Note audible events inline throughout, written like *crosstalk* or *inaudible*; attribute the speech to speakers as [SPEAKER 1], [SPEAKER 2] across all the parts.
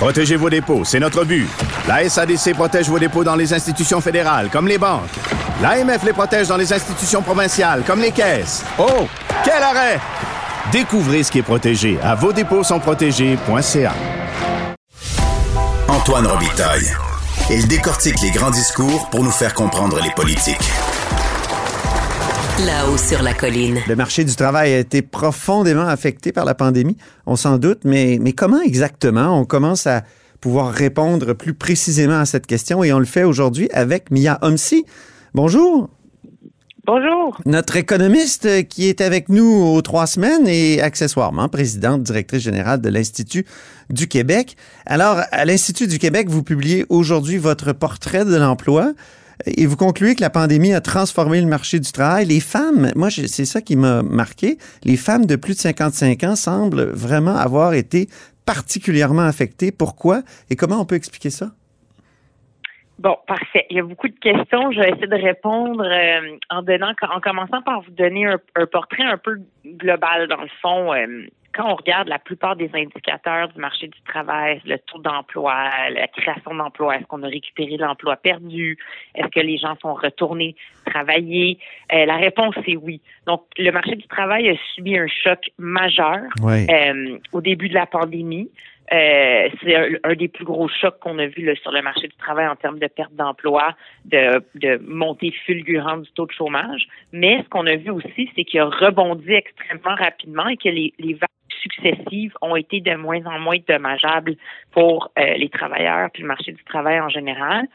[SPEAKER 1] Protégez vos dépôts, c'est notre but. La SADC protège vos dépôts dans les institutions fédérales, comme les banques. L'AMF les protège dans les institutions provinciales, comme les caisses. Oh, quel arrêt! Découvrez ce qui est protégé à vos dépôts sont protégés.ca.
[SPEAKER 2] Antoine Robitaille. Il décortique les grands discours pour nous faire comprendre les politiques.
[SPEAKER 3] Là-haut sur la colline.
[SPEAKER 4] Le marché du travail a été profondément affecté par la pandémie, on s'en doute, mais, mais comment exactement on commence à pouvoir répondre plus précisément à cette question? Et on le fait aujourd'hui avec Mia Homsi. Bonjour.
[SPEAKER 5] Bonjour.
[SPEAKER 4] Notre économiste qui est avec nous aux trois semaines et accessoirement présidente directrice générale de l'Institut du Québec. Alors, à l'Institut du Québec, vous publiez aujourd'hui votre portrait de l'emploi. Et vous concluez que la pandémie a transformé le marché du travail. Les femmes, moi, c'est ça qui m'a marqué, les femmes de plus de 55 ans semblent vraiment avoir été particulièrement affectées. Pourquoi? Et comment on peut expliquer ça?
[SPEAKER 5] Bon, parfait. Il y a beaucoup de questions. Je vais essayer de répondre euh, en donnant, en commençant par vous donner un, portrait un peu global dans le fond. Euh, quand on regarde la plupart des indicateurs du marché du travail, le taux d'emploi, la création d'emplois, est-ce qu'on a récupéré l'emploi perdu, est-ce que les gens sont retournés travailler, euh, la réponse est oui. Donc, le marché du travail a subi un choc majeur euh, au début de la pandémie. Euh, c'est un, des plus gros chocs qu'on a vu là, sur le marché du travail en termes de perte d'emploi, de, de montée fulgurante du taux de chômage. Mais ce qu'on a vu aussi, c'est qu'il a rebondi extrêmement rapidement et que les, les vagues successives ont été de moins en moins dommageables pour euh, les travailleurs puis le marché du travail en général.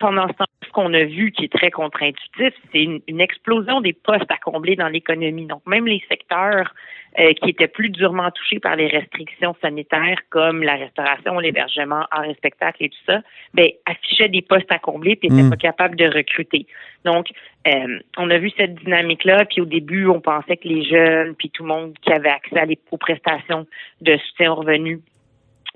[SPEAKER 5] pendant ce temps, ce qu'on a vu qui est très contre-intuitif, c'est une, explosion des postes à combler dans l'économie. Donc, même les secteurs euh, qui étaient plus durement touchés par les restrictions sanitaires, comme la restauration, l'hébergement, art et spectacle et tout ça, ben, affichaient des postes à combler et n'étaient mm. pas capables de recruter. Donc, euh, on a vu cette dynamique-là, puis au début, on pensait que les jeunes, puis tout le monde qui avait accès à les, aux prestations de soutien aux revenus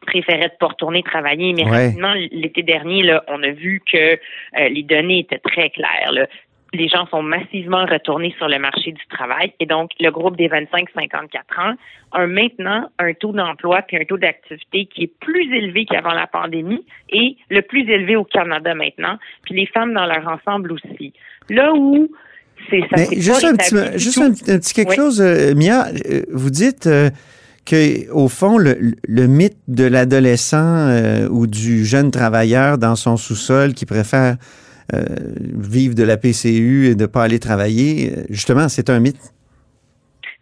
[SPEAKER 5] préférait de pas retourner travailler. Mais rapidement, l'été dernier, là, on a vu que euh, les données étaient très claires. Là. Les gens sont massivement retournés sur le marché du travail et donc le groupe des 25-54 ans a maintenant un taux d'emploi puis un taux d'activité qui est plus élevé qu'avant la pandémie et le plus élevé au Canada maintenant. Puis les femmes dans leur ensemble aussi. Là où c'est ça.
[SPEAKER 4] juste un petit, juste un, petit quelque chose, euh, Mia. Euh, vous dites que au fond, le, mythe de l'adolescent euh, ou du jeune travailleur dans son sous-sol qui préfère euh, vivre de la PCU et de ne pas aller travailler, euh, justement, c'est un mythe?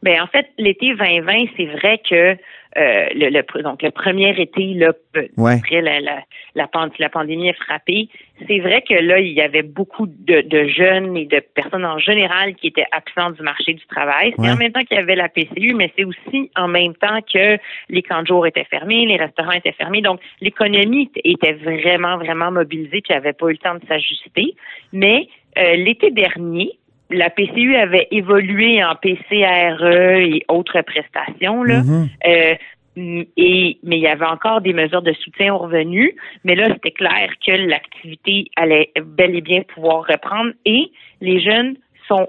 [SPEAKER 5] Bien, en fait, l'été 2020, c'est vrai que euh, le, donc le premier été là après la, la, la, pandémie est frappée, c'est vrai que là il y avait beaucoup de, de, jeunes et de personnes en général qui étaient absents du marché du travail. C'est en même temps qu'il y avait la PCU, mais c'est aussi en même temps que les camps de jour étaient fermés, les restaurants étaient fermés, donc l'économie était vraiment vraiment mobilisée, puis avait pas eu le temps de s'ajuster. Mais euh, l'été dernier, la PCU avait évolué en PCRE et autres prestations. Là. Mm-hmm. Euh, et, mais il y avait encore des mesures de soutien aux revenus. Mais là, c'était clair que l'activité allait bel et bien pouvoir reprendre et les jeunes sont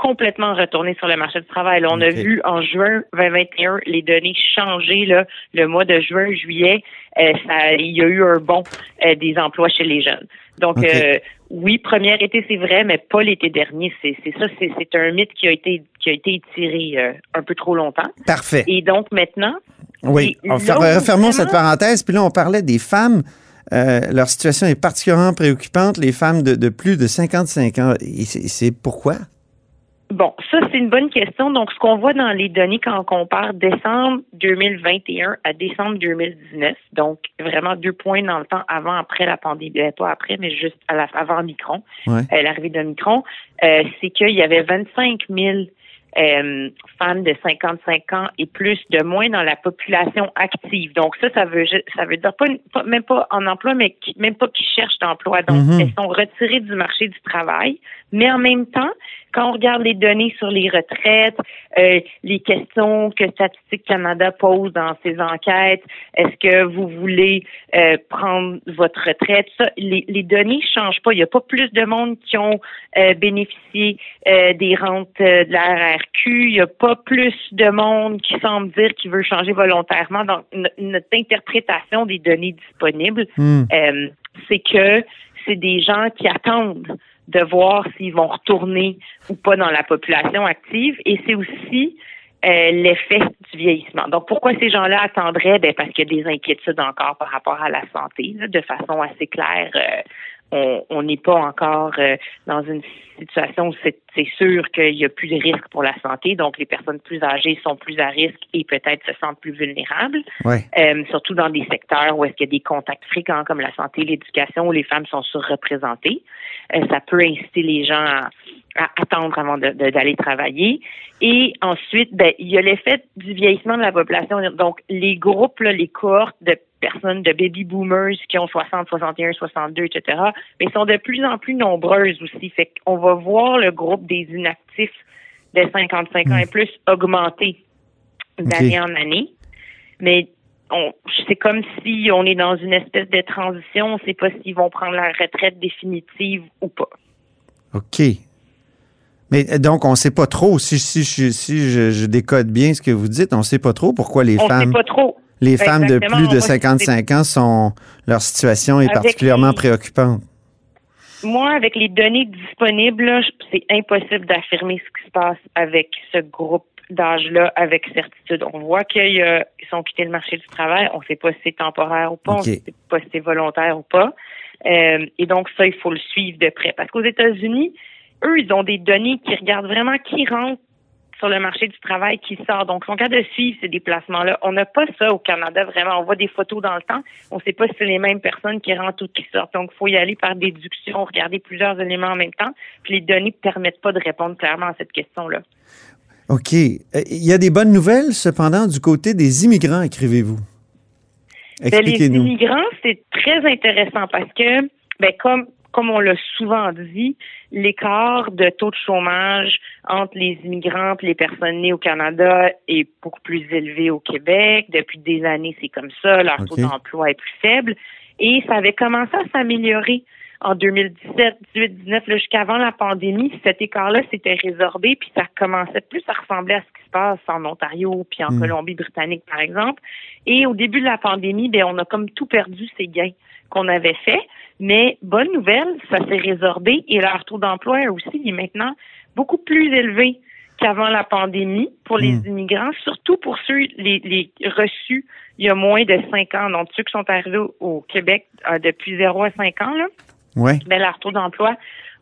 [SPEAKER 5] complètement retournés sur le marché du travail. on a vu en juin 2021 les données changer. Là, le mois de juin, juillet, euh, ça, il y a eu un bond euh, des emplois chez les jeunes. Donc, euh, oui, première été, c'est vrai, mais pas l'été dernier. C'est ça, c'est un mythe qui a été qui a été étiré euh, un peu trop longtemps.
[SPEAKER 4] Parfait.
[SPEAKER 5] Et donc maintenant.
[SPEAKER 4] Oui, refermons cette parenthèse. Puis là, on parlait des femmes. Euh, leur situation est particulièrement préoccupante, les femmes de, de plus de 55 ans. Et c'est pourquoi?
[SPEAKER 5] Bon, ça, c'est une bonne question. Donc, ce qu'on voit dans les données quand on compare décembre 2021 à décembre 2019, donc vraiment deux points dans le temps avant, après la pandémie, euh, pas après, mais juste avant Micron, euh, l'arrivée de Micron, euh, c'est qu'il y avait 25 000 euh, femmes de 55 ans et plus de moins dans la population active. Donc ça, ça veut ça veut dire pas, même pas en emploi, mais même pas qui cherchent d'emploi. Donc
[SPEAKER 4] Mhm.
[SPEAKER 5] elles sont retirées du marché du travail. Mais en même temps, quand on regarde les données sur les retraites, euh, les questions que Statistique Canada pose dans ses enquêtes, est-ce que vous voulez euh, prendre votre retraite, ça, les, les données changent pas. Il n'y a pas plus de monde qui ont euh, bénéficié euh, des rentes euh, de la RRQ. Il n'y a pas plus de monde qui semble dire qu'il veut changer volontairement. Donc, no- notre interprétation des données disponibles,
[SPEAKER 4] Hmm.
[SPEAKER 5] euh, c'est que c'est des gens qui attendent de voir s'ils vont retourner ou pas dans la population active. Et c'est aussi euh, l'effet du vieillissement. Donc, pourquoi ces gens-là attendraient? Ben, parce qu'il y a des inquiétudes encore par rapport à la santé, là, de façon assez claire. euh, on- n'est pas encore euh, dans une situation où c'est c'est sûr qu'il n'y a plus de risque pour la santé. Donc, les personnes plus âgées sont plus à risque et peut-être se sentent plus vulnérables
[SPEAKER 4] Ouais.
[SPEAKER 5] euh, surtout dans des secteurs où est-ce qu'il y a des contacts fréquents comme la santé, l'éducation, où les femmes sont surreprésentées. Euh, ça peut inciter les gens à, à attendre avant d'aller travailler. Et ensuite, ben, il y a l'effet du vieillissement de la population. Donc, les groupes, là, les cohortes de personnes, de baby boomers qui ont 60, 61, 62, etc., mais sont de plus en plus nombreuses aussi. Fait qu'on va voir le groupe des inactifs de 55 ans et plus augmenter d'année en année. Mais on, c'est comme si on est dans une espèce de transition. On ne sait pas s'ils vont prendre la retraite définitive ou pas.
[SPEAKER 4] OK. Mais euh, donc, on ne sait pas trop, si, si, si, si je, je décode bien ce que vous dites, on ne sait pas trop pourquoi les
[SPEAKER 5] on ne
[SPEAKER 4] femmes,
[SPEAKER 5] sait pas trop.
[SPEAKER 4] Les femmes de plus de
[SPEAKER 5] Moi,
[SPEAKER 4] 55 ans sont, leur situation est
[SPEAKER 5] Avec
[SPEAKER 4] particulièrement
[SPEAKER 5] les-
[SPEAKER 4] préoccupante.
[SPEAKER 5] Moi, avec les données disponibles, c'est impossible d'affirmer ce qui se passe avec ce groupe d'âge-là avec certitude. On voit qu'ils sont quittés le marché du travail. On ne sait pas si c'est temporaire ou pas. On ne sait pas si c'est volontaire ou pas. Euh, et donc, ça, il faut le suivre de près. Parce qu'aux États-Unis, eux, ils ont des données qui regardent vraiment qui rentre sur le marché du travail, qui sort. Donc, ils sont capables de suivre ces déplacements-là. On n'a pas ça au Canada, vraiment. On voit des photos dans le temps. On ne sait pas si c'est les mêmes personnes qui rentrent ou qui sortent. Donc, il faut y aller par déduction, regarder plusieurs éléments en même temps. Puis, les données ne permettent pas de répondre clairement à cette question-là.
[SPEAKER 4] OK. Euh, Il y a des bonnes nouvelles, cependant, du côté des immigrants, écrivez-vous?
[SPEAKER 5] Ben, les
[SPEAKER 4] Expliquez-nous.
[SPEAKER 5] immigrants, c'est très intéressant parce que, ben, comme, comme on l'a souvent dit, l'écart de taux de chômage entre les immigrantes et les personnes nées au Canada est beaucoup plus élevé au Québec. Depuis des années, c'est comme ça. Leur taux d'emploi est plus faible. Et ça avait commencé à s'améliorer en 2017, 18, 19, là, jusqu'avant la pandémie. Cet écart-là s'était résorbé, puis ça commençait plus à ressembler à ce qui se passe en Ontario puis en
[SPEAKER 4] Mm.
[SPEAKER 5] Colombie-Britannique, par exemple. Et au début de la pandémie, ben, on a comme tout perdu ces gains qu'on avait faits. Mais bonne nouvelle, ça s'est résorbé et leur taux d'emploi aussi est maintenant beaucoup plus élevé qu'avant la pandémie pour les
[SPEAKER 4] Mm.
[SPEAKER 5] immigrants, surtout pour ceux les, les reçus il y a moins de cinq ans. Donc ceux qui sont arrivés au, au Québec euh, depuis 0 à 5 ans, là,
[SPEAKER 4] Ouais.
[SPEAKER 5] ben, leur taux d'emploi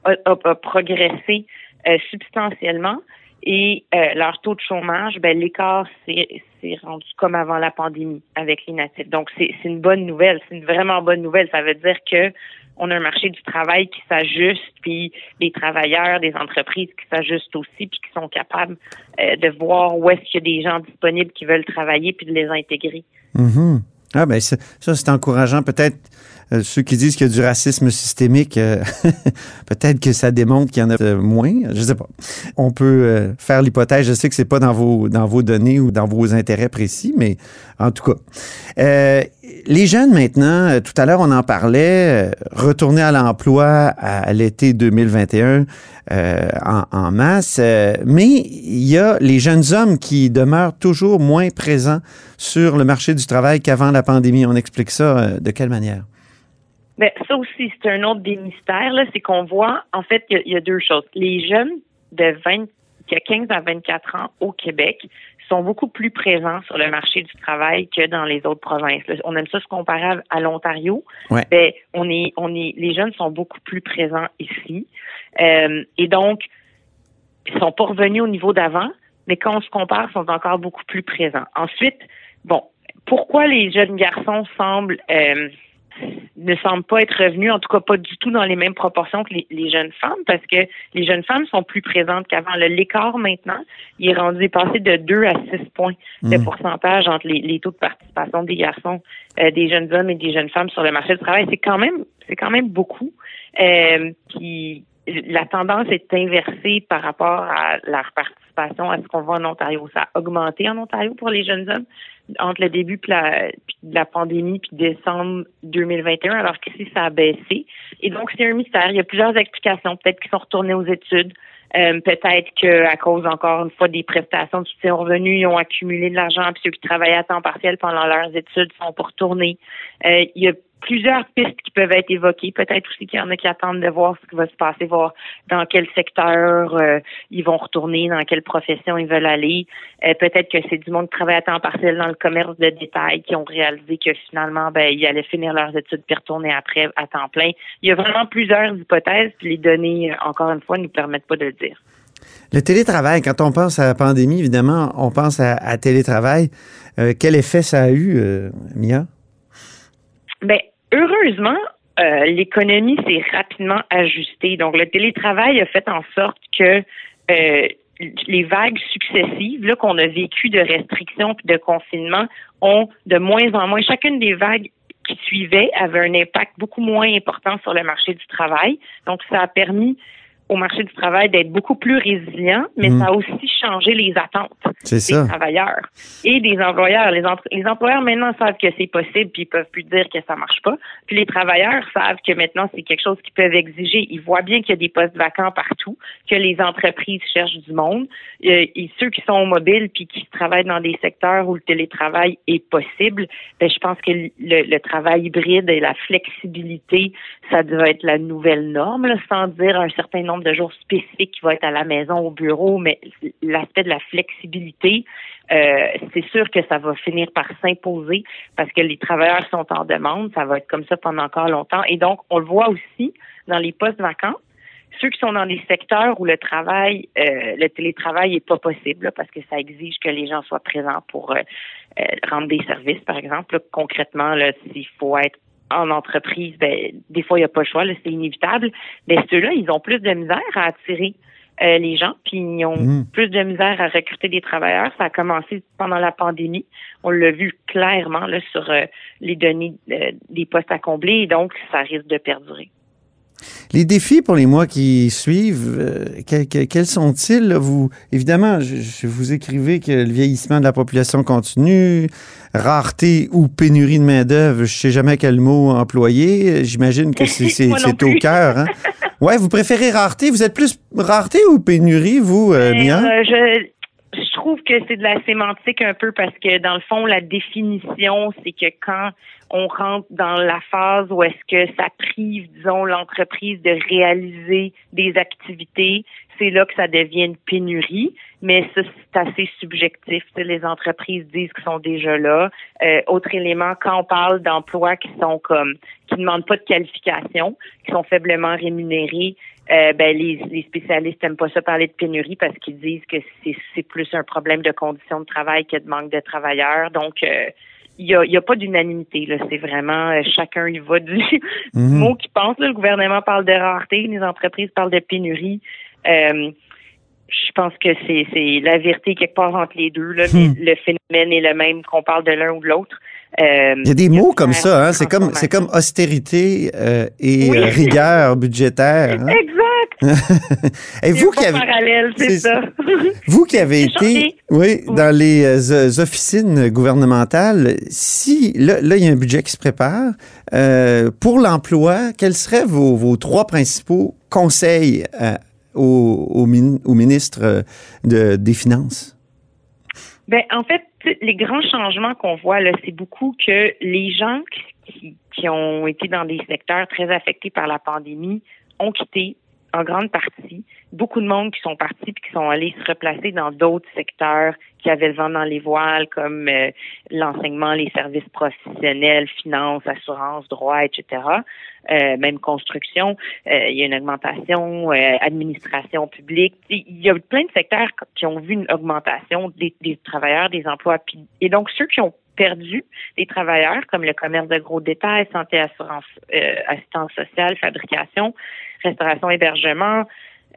[SPEAKER 5] a, a- a progressé euh, substantiellement et euh, leur taux de chômage, ben, l'écart s'est rendu comme avant la pandémie avec les natifs. Donc, c'est une bonne nouvelle. C'est une vraiment bonne nouvelle. Ça veut dire que on a un marché du travail qui s'ajuste, puis les travailleurs des entreprises qui s'ajustent aussi, puis qui sont capables euh, de voir où est-ce qu'il y a des gens disponibles qui veulent travailler, puis de les intégrer.
[SPEAKER 4] Mhm. Ah ben ça, ça, c'est encourageant. Peut-être euh, ceux qui disent qu'il y a du racisme systémique, euh, *laughs* peut-être que ça démontre qu'il y en a moins. Je sais pas. On peut euh, faire l'hypothèse. Je sais que c'est pas dans vos dans vos données ou dans vos intérêts précis, mais en tout cas, les jeunes maintenant. Tout à l'heure, on en parlait. retourner à l'emploi à, l'été 2021 euh, en, en masse, mais il y a les jeunes hommes qui demeurent toujours moins présents sur le marché du travail qu'avant la pandémie. On explique ça euh, de quelle manière?
[SPEAKER 5] Ben, ça aussi, c'est un autre des mystères, c'est qu'on voit, en fait, il y a- il y, a deux choses. Les jeunes de 20, qui a 15 à 24 ans au Québec sont beaucoup plus présents sur le marché du travail que dans les autres provinces. On aime ça se comparer à, à l'Ontario.
[SPEAKER 4] Ouais.
[SPEAKER 5] Ben, on est, on est, les jeunes sont beaucoup plus présents ici. Euh, et donc, ils sont pas revenus au niveau d'avant, mais quand on se compare, ils sont encore beaucoup plus présents. Ensuite, bon, pourquoi les jeunes garçons semblent euh, ne semble pas être revenu, en tout cas pas du tout dans les mêmes proportions que les, jeunes femmes, parce que les jeunes femmes sont plus présentes qu'avant. L'écart maintenant, il est rendu passé de 2 à 6 points de hmm. pourcentage entre les, taux de participation des garçons, euh, des jeunes hommes et des jeunes femmes sur le marché du travail. C'est quand même, c'est quand même beaucoup. Euh, la tendance est inversée par rapport à leur participation à ce qu'on voit en Ontario. Ça a augmenté en Ontario pour les jeunes hommes entre le début de la, la pandémie puis décembre 2021, alors qu'ici, ça a baissé. Et donc, c'est un mystère. Il y a plusieurs explications. Peut-être qu'ils sont retournés aux études. Euh, peut-être qu'à cause, encore une fois, des prestations de soutien aux revenus, ils ont accumulé de l'argent, puis ceux qui travaillaient à temps partiel pendant leurs études sont pour retourner. Euh, il y a plusieurs pistes qui peuvent être évoquées. Peut-être aussi qu'il y en a qui attendent de voir ce qui va se passer, voir dans quel secteur euh, ils vont retourner, dans quelle profession ils veulent aller. Euh, peut-être que c'est du monde qui travaille à temps partiel dans le commerce de détail qui ont réalisé que finalement, ben, ils allaient finir leurs études puis retourner après à temps plein. Il y a vraiment plusieurs hypothèses, puis les données, encore une fois, ne nous permettent pas de le dire.
[SPEAKER 4] Le télétravail, quand on pense à la pandémie, évidemment, on pense à, télétravail. Euh, quel effet ça a eu, Mia?
[SPEAKER 5] Ben, heureusement, euh, l'économie s'est rapidement ajustée. Donc, le télétravail a fait en sorte que euh, les vagues successives là qu'on a vécues de restrictions et de confinement ont de moins en moins. Chacune des vagues qui suivaient avait un impact beaucoup moins important sur le marché du travail. Donc, ça a permis au marché du travail d'être beaucoup plus résilient, mais mm. ça a aussi changé les attentes des travailleurs et des employeurs. Les, les employeurs maintenant savent que c'est possible, puis ils peuvent plus dire que ça marche pas. Puis les travailleurs savent que maintenant c'est quelque chose qu'ils peuvent exiger. Ils voient bien qu'il y a des postes vacants partout, que les entreprises cherchent du monde. Euh, et ceux qui sont mobiles puis qui travaillent dans des secteurs où le télétravail est possible, ben je pense que le, le travail hybride et la flexibilité, ça doit être la nouvelle norme, là, sans dire un certain nombre de jours spécifiques qui va être à la maison, au bureau, mais l'aspect de la flexibilité, euh, c'est sûr que ça va finir par s'imposer parce que les travailleurs sont en demande. Ça va être comme ça pendant encore longtemps. Et donc, on le voit aussi dans les postes vacants. Ceux qui sont dans des secteurs où le travail, euh, le télétravail est pas possible parce que ça exige que les gens soient présents pour euh, rendre des services, par exemple. concrètement, s'il faut être en entreprise, ben, des fois, il n'y a pas le choix, c'est inévitable. Mais ceux-là, ils ont plus de misère à attirer euh, les gens, puis ils ont mmh. plus de misère à recruter des travailleurs. Ça a commencé pendant la pandémie. On l'a vu clairement là, sur euh, les données euh, des postes à combler, et donc ça risque de perdurer.
[SPEAKER 4] Les défis pour les mois qui suivent, euh, quels, sont-ils? Vous, évidemment, je, vous écrivez que le vieillissement de la population continue, rareté ou pénurie de main-d'œuvre, je ne sais jamais quel mot employer. J'imagine que c'est *laughs* au cœur. Hein? Ouais, vous préférez rareté? Vous êtes plus rareté ou pénurie, vous, euh, ben, Mia?
[SPEAKER 5] Euh, je, je trouve que c'est de la sémantique un peu parce que, dans le fond, la définition, c'est que quand on rentre dans la phase où est-ce que ça prive, disons, l'entreprise de réaliser des activités, c'est là que ça devient une pénurie. Mais ça, c'est assez subjectif. Les entreprises disent qu'ils sont déjà là. Euh, autre élément, quand on parle d'emplois qui sont comme qui demandent pas de qualification, qui sont faiblement rémunérés, euh, ben les, les spécialistes n'aiment pas ça parler de pénurie parce qu'ils disent que c'est plus un problème de conditions de travail que de manque de travailleurs. Donc euh, il n'y a, y a, pas d'unanimité. Là. C'est vraiment euh, chacun y va du, *laughs* mhm. mot qu'il pense. Le gouvernement parle de rareté, les entreprises parlent de pénurie. Euh, je pense que c'est la vérité quelque part entre les deux. Là, hmm. le phénomène est le même qu'on parle de l'un ou de l'autre.
[SPEAKER 4] Euh, il y a des mots comme ça, hein? c'est comme c'est comme austérité euh, et rigueur budgétaire.
[SPEAKER 5] Hein? Exact. *laughs*
[SPEAKER 4] et *laughs* vous qui avez
[SPEAKER 5] parallèle, c'est ça.
[SPEAKER 4] vous qui avez été oui, dans les euh, officines gouvernementales, si là, là, il y a un budget qui se prépare pour l'emploi, quels seraient vos, vos trois principaux conseils au, au, au ministre de, des Finances?
[SPEAKER 5] Ben, en fait, les grands changements qu'on voit, là, c'est beaucoup que les gens qui, qui ont été dans des secteurs très affectés par la pandémie ont quitté en grande partie beaucoup de monde qui sont partis puis qui sont allés se replacer dans d'autres secteurs qui avaient le vent dans les voiles, comme euh, l'enseignement, les services professionnels, finances, assurances, droits, etc. Euh, même construction, euh, il y a une augmentation, administration publique. Il y a plein de secteurs qui ont vu une augmentation des, des travailleurs, des emplois. et donc, ceux qui ont perdus des travailleurs, comme le commerce de gros détail, santé, assurance, euh, assistance sociale, fabrication, restauration, hébergement,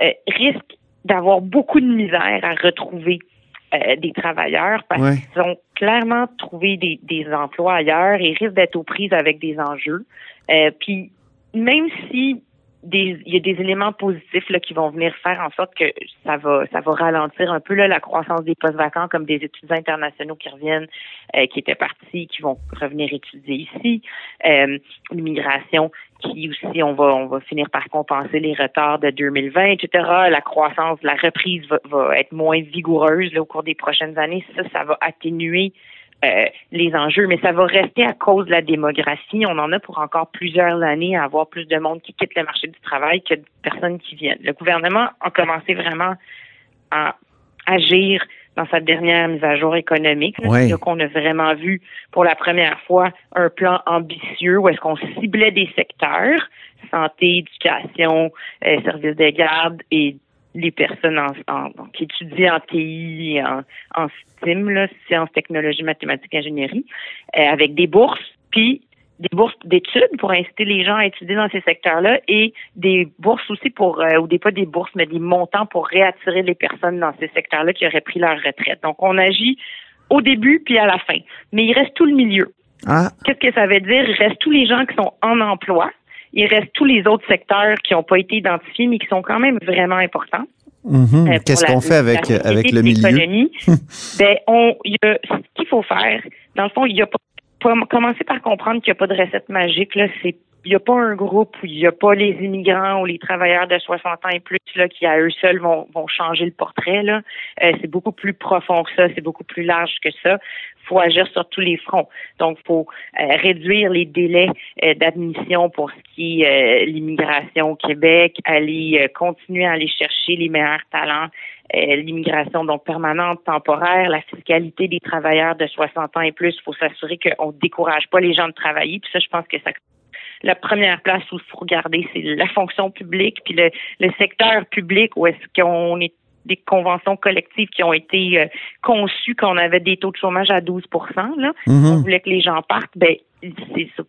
[SPEAKER 5] euh, risquent d'avoir beaucoup de misère à retrouver euh, des travailleurs parce
[SPEAKER 4] Ouais.
[SPEAKER 5] qu'ils ont clairement trouvé des, des emplois ailleurs et risquent d'être aux prises avec des enjeux. Puis même si des, il y a des éléments positifs là, qui vont venir faire en sorte que ça va ça va ralentir un peu là, la croissance des postes vacants comme des étudiants internationaux qui reviennent euh, qui étaient partis qui vont revenir étudier ici. Euh, l'immigration qui aussi on va on va finir par compenser les retards de 2020 etc la croissance la reprise va, va être moins vigoureuse là, au cours des prochaines années. Ça ça va atténuer euh, les enjeux, mais ça va rester à cause de la démographie. On en a pour encore plusieurs années à avoir plus de monde qui quitte le marché du travail que de personnes qui viennent. Le gouvernement a commencé vraiment à agir dans sa dernière mise à jour économique.
[SPEAKER 4] Ouais.
[SPEAKER 5] C'est là qu'on a vraiment vu pour la première fois un plan ambitieux où est-ce qu'on ciblait des secteurs, santé, éducation, euh, services de garde et les personnes en, en- qui étudient en TI, en, en STEM, là, sciences, technologies, mathématiques, ingénierie, euh, avec des bourses, puis des bourses d'études pour inciter les gens à étudier dans ces secteurs-là et des bourses aussi pour, euh, ou des pas des bourses, mais des montants pour réattirer les personnes dans ces secteurs-là qui auraient pris leur retraite. Donc, on agit au début puis à la fin. Mais il reste tout le milieu.
[SPEAKER 4] Ah,
[SPEAKER 5] Qu'est-ce que ça veut dire? Il reste tous les gens qui sont en emploi. Il reste tous les autres secteurs qui n'ont pas été identifiés, mais qui sont quand même vraiment importants.
[SPEAKER 4] mhm.
[SPEAKER 5] Euh,
[SPEAKER 4] qu'est-ce qu'on fait avec, avec le milieu? *laughs*
[SPEAKER 5] ben, on, il y a, ce qu'il faut faire, dans le fond, il y a pas, pas- commencer par comprendre qu'il n'y a pas de recette magique, là, c'est, il n'y a pas un groupe où il n'y a pas les immigrants ou les travailleurs de 60 ans et plus, là, qui à eux seuls vont, vont changer le portrait, là. Euh, c'est beaucoup plus profond que ça, c'est beaucoup plus large que ça. faut agir sur tous les fronts. Donc, faut euh, réduire les délais euh, d'admission pour ce qui est euh, l'immigration au Québec, aller euh, continuer à aller chercher les meilleurs talents, euh, l'immigration donc permanente, temporaire, la fiscalité des travailleurs de 60 ans et plus. Il faut s'assurer qu'on ne décourage pas les gens de travailler. Puis ça, je pense que ça la première place où il faut regarder, c'est la fonction publique, puis le, le secteur public où est-ce qu'on est des conventions collectives qui ont été euh, conçues quand on avait des taux de chômage à 12% là.
[SPEAKER 4] Mhm.
[SPEAKER 5] On voulait que les gens partent, ben c'est ça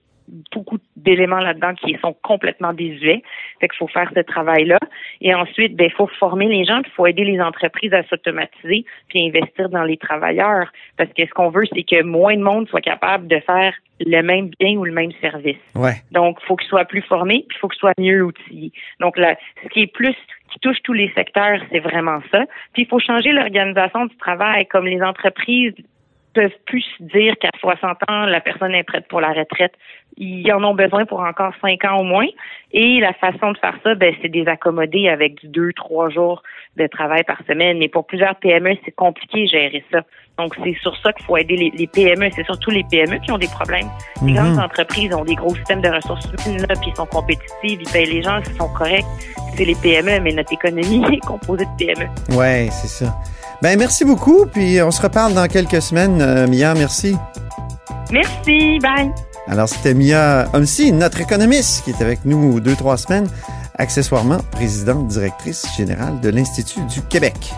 [SPEAKER 5] beaucoup d'éléments là-dedans qui sont complètement désuets. Fait qu'il faut faire ce travail-là. Et ensuite, ben, il faut former les gens, il faut aider les entreprises à s'automatiser, puis investir dans les travailleurs. Parce que ce qu'on veut, c'est que moins de monde soit capable de faire le même bien ou le même service.
[SPEAKER 4] Ouais.
[SPEAKER 5] Donc, il faut qu'ils soient plus formés, puis il faut qu'ils soient mieux outillés. Donc, là, ce qui est plus qui touche tous les secteurs, c'est vraiment ça. Puis, il faut changer l'organisation du travail, comme les entreprises peuvent plus se dire qu'à 60 ans, la personne est prête pour la retraite. Ils en ont besoin pour encore 5 ans au moins. Et la façon de faire ça, ben, c'est de les accommoder avec du 2, 3 jours de travail par semaine. Mais pour plusieurs PME, c'est compliqué de gérer ça. Donc, c'est sur ça qu'il faut aider les, les PME. C'est surtout les PME qui ont des problèmes. Les
[SPEAKER 4] Mhm.
[SPEAKER 5] grandes entreprises ont des gros systèmes de ressources humaines, là, puis ils sont compétitifs, ils payent les gens, ils sont corrects. C'est les PME, mais notre économie *laughs* est composée de PME.
[SPEAKER 4] Ouais, c'est ça. Ben, merci beaucoup, puis on se reparle dans quelques semaines, euh, Mia, merci.
[SPEAKER 5] Merci, bye!
[SPEAKER 4] Alors, c'était Mia Homsi, notre économiste, qui est avec nous deux, trois semaines, accessoirement présidente directrice générale de l'Institut du Québec.